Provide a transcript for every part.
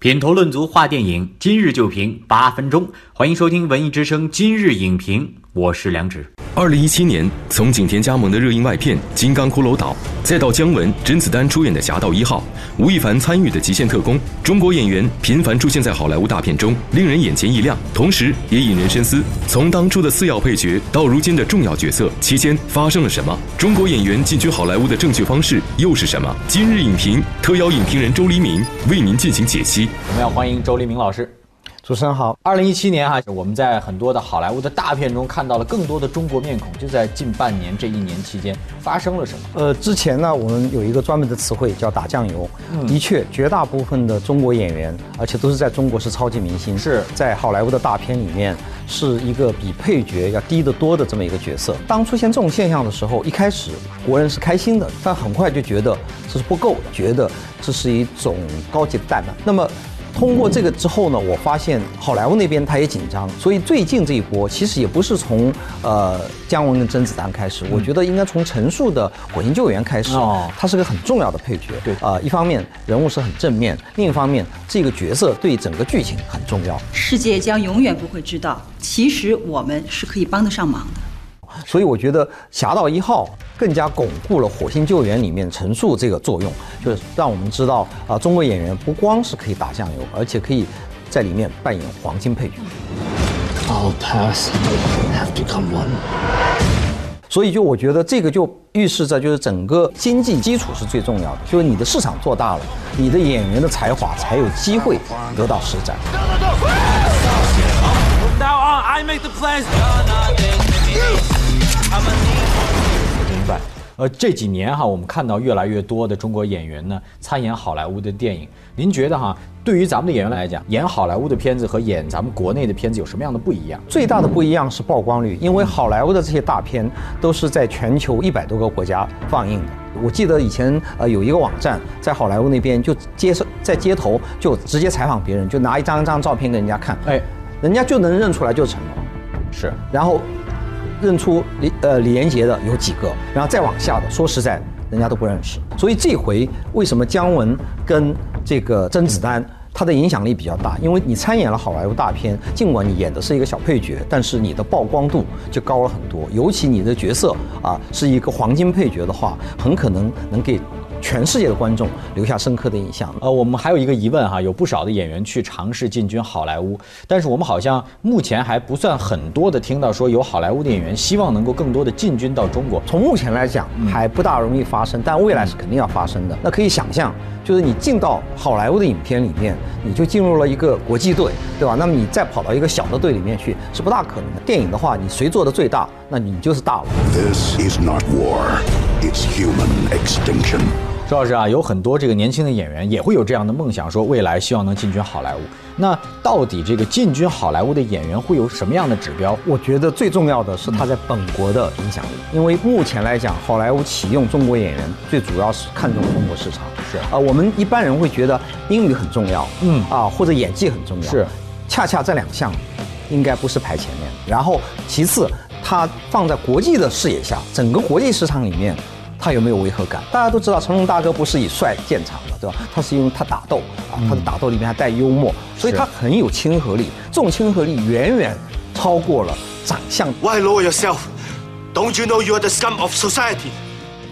品头论足话电影，今日就评八分钟。欢迎收听文艺之声今日影评，我是梁植。二零一七年，从景甜加盟的热映外片《金刚骷髅岛》，再到姜文、甄子丹出演的《侠盗一号》，吴亦凡参与的《极限特工》，中国演员频繁出现在好莱坞大片中，令人眼前一亮，同时也引人深思。从当初的次要配角到如今的重要角色，期间发生了什么？中国演员进军好莱坞的正确方式又是什么？今日影评特邀影评人周黎明为您进行解析。我们要欢迎周黎明老师。主持人好，二零一七年哈，我们在很多的好莱坞的大片中看到了更多的中国面孔。就在近半年这一年期间，发生了什么？呃，之前呢，我们有一个专门的词汇叫打酱油。的确，绝大部分的中国演员，而且都是在中国是超级明星，是在好莱坞的大片里面是一个比配角要低得多的这么一个角色。当出现这种现象的时候，一开始国人是开心的，但很快就觉得这是不够的，觉得这是一种高级的怠慢。那么。通过这个之后呢，我发现好莱坞那边他也紧张，所以最近这一波其实也不是从呃姜文跟甄子丹开始，我觉得应该从陈数的《火星救援》开始。哦，他是个很重要的配角。对，啊，一方面人物是很正面，另一方面这个角色对整个剧情很重要。世界将永远不会知道，其实我们是可以帮得上忙的。所以我觉得《侠盗一号》更加巩固了《火星救援》里面陈述这个作用，就是让我们知道啊，中国演员不光是可以打酱油，而且可以在里面扮演黄金配角。All paths have become one。所以就我觉得这个就预示着，就是整个经济基础是最重要的，就是你的市场做大了，你的演员的才华才有机会得到施展。呃，这几年哈，我们看到越来越多的中国演员呢参演好莱坞的电影。您觉得哈，对于咱们的演员来讲，演好莱坞的片子和演咱们国内的片子有什么样的不一样？最大的不一样是曝光率，因为好莱坞的这些大片都是在全球一百多个国家放映的。我记得以前呃有一个网站在好莱坞那边就接受在街头就直接采访别人，就拿一张一张照片给人家看，哎，人家就能认出来就是成龙，是，然后。认出李呃李连杰的有几个，然后再往下的，说实在，人家都不认识。所以这回为什么姜文跟这个甄子丹他的影响力比较大？因为你参演了好莱坞大片，尽管你演的是一个小配角，但是你的曝光度就高了很多。尤其你的角色啊是一个黄金配角的话，很可能能给。全世界的观众留下深刻的印象。呃，我们还有一个疑问哈，有不少的演员去尝试进军好莱坞，但是我们好像目前还不算很多的听到说有好莱坞的演员希望能够更多的进军到中国。从目前来讲还不大容易发生，但未来是肯定要发生的。那可以想象，就是你进到好莱坞的影片里面，你就进入了一个国际队，对吧？那么你再跑到一个小的队里面去是不大可能的。电影的话，你谁做的最大，那你就是大了。This is not war, it's human extinction. 周老师啊，有很多这个年轻的演员也会有这样的梦想，说未来希望能进军好莱坞。那到底这个进军好莱坞的演员会有什么样的指标？我觉得最重要的是他在本国的影响力，因为目前来讲，好莱坞启用中国演员最主要是看重中国市场。是啊，我们一般人会觉得英语很重要，嗯啊，或者演技很重要。是，恰恰这两项应该不是排前面。然后其次，他放在国际的视野下，整个国际市场里面。他有没有违和感？大家都知道成龙大哥不是以帅见长的，对吧？他是因为他打斗啊，他的打斗里面还带幽默，所以他很有亲和力。这种亲和力远远超过了长相。Why lower yourself? Don't you know you are the scum of society?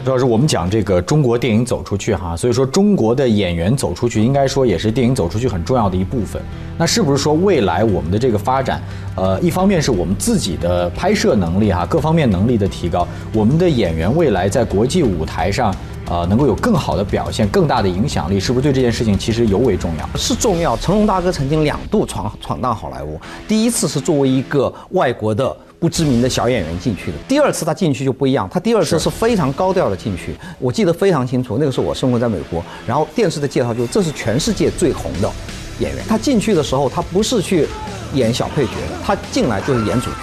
主要是我们讲这个中国电影走出去哈，所以说中国的演员走出去，应该说也是电影走出去很重要的一部分。那是不是说未来我们的这个发展，呃，一方面是我们自己的拍摄能力哈，各方面能力的提高，我们的演员未来在国际舞台上，呃，能够有更好的表现，更大的影响力，是不是对这件事情其实尤为重要？是重要。成龙大哥曾经两度闯闯荡好莱坞，第一次是作为一个外国的。不知名的小演员进去的，第二次他进去就不一样，他第二次是非常高调的进去，我记得非常清楚。那个时候我生活在美国，然后电视的介绍就这是全世界最红的演员。他进去的时候，他不是去演小配角的，他进来就是演主角。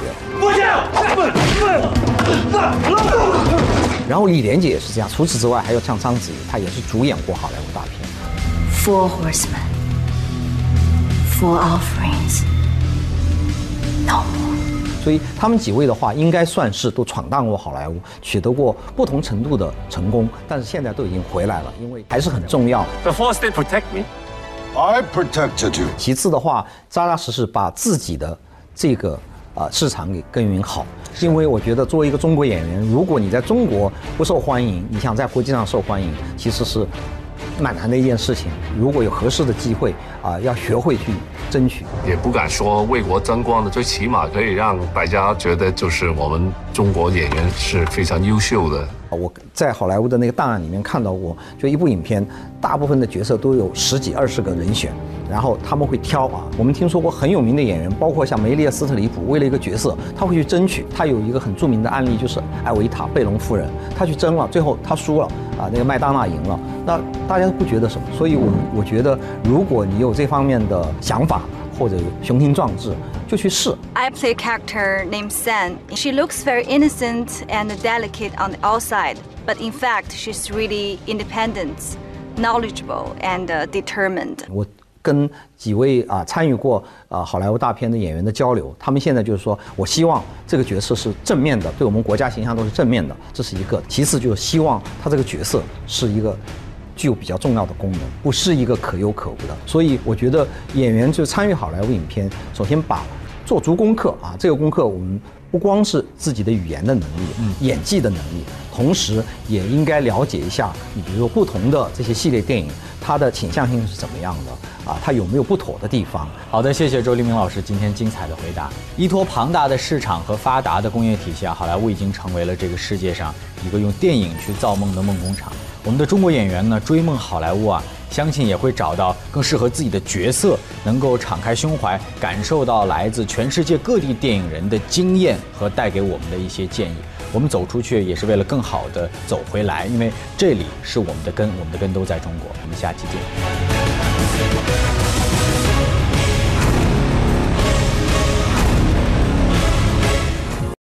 然后李连杰也是这样，除此之外还有像章子怡，她也是主演过好莱坞大片。Four horsemen, four offerings, no more. 所以他们几位的话，应该算是都闯荡过好莱坞，取得过不同程度的成功，但是现在都已经回来了，因为还是很重要。The force did protect me. I protected you。其次的话，扎扎实实把自己的这个啊市场给耕耘好。因为我觉得作为一个中国演员，如果你在中国不受欢迎，你想在国际上受欢迎，其实是。蛮难的一件事情，如果有合适的机会啊，要学会去争取。也不敢说为国争光的，最起码可以让大家觉得，就是我们中国演员是非常优秀的。我在好莱坞的那个档案里面看到过，就一部影片，大部分的角色都有十几二十个人选，然后他们会挑啊。我们听说过很有名的演员，包括像梅丽尔·斯特里普，为了一个角色，他会去争取。他有一个很著名的案例，就是艾维塔·贝隆夫人，他去争了，最后他输了啊，那个麦当娜赢了。那大家都不觉得什么，所以我我觉得，如果你有这方面的想法。或者雄心壮志，就去试。I play a character named San. She looks very innocent and delicate on the outside, but in fact, she's really independent, knowledgeable, and determined. 我跟几位啊参与过啊好莱坞大片的演员的交流，他们现在就是说我希望这个角色是正面的，对我们国家形象都是正面的，这是一个。其次就是希望他这个角色是一个。具有比较重要的功能，不是一个可有可无的。所以我觉得演员就参与好莱坞影片，首先把做足功课啊，这个功课我们不光是自己的语言的能力、嗯演技的能力，同时也应该了解一下，你比如说不同的这些系列电影，它的倾向性是怎么样的啊？它有没有不妥的地方？好的，谢谢周黎明老师今天精彩的回答。依托庞大的市场和发达的工业体系啊，好莱坞已经成为了这个世界上一个用电影去造梦的梦工厂。我们的中国演员呢，追梦好莱坞啊，相信也会找到更适合自己的角色，能够敞开胸怀，感受到来自全世界各地电影人的经验和带给我们的一些建议。我们走出去也是为了更好的走回来，因为这里是我们的根，我们的根都在中国。我们下期见。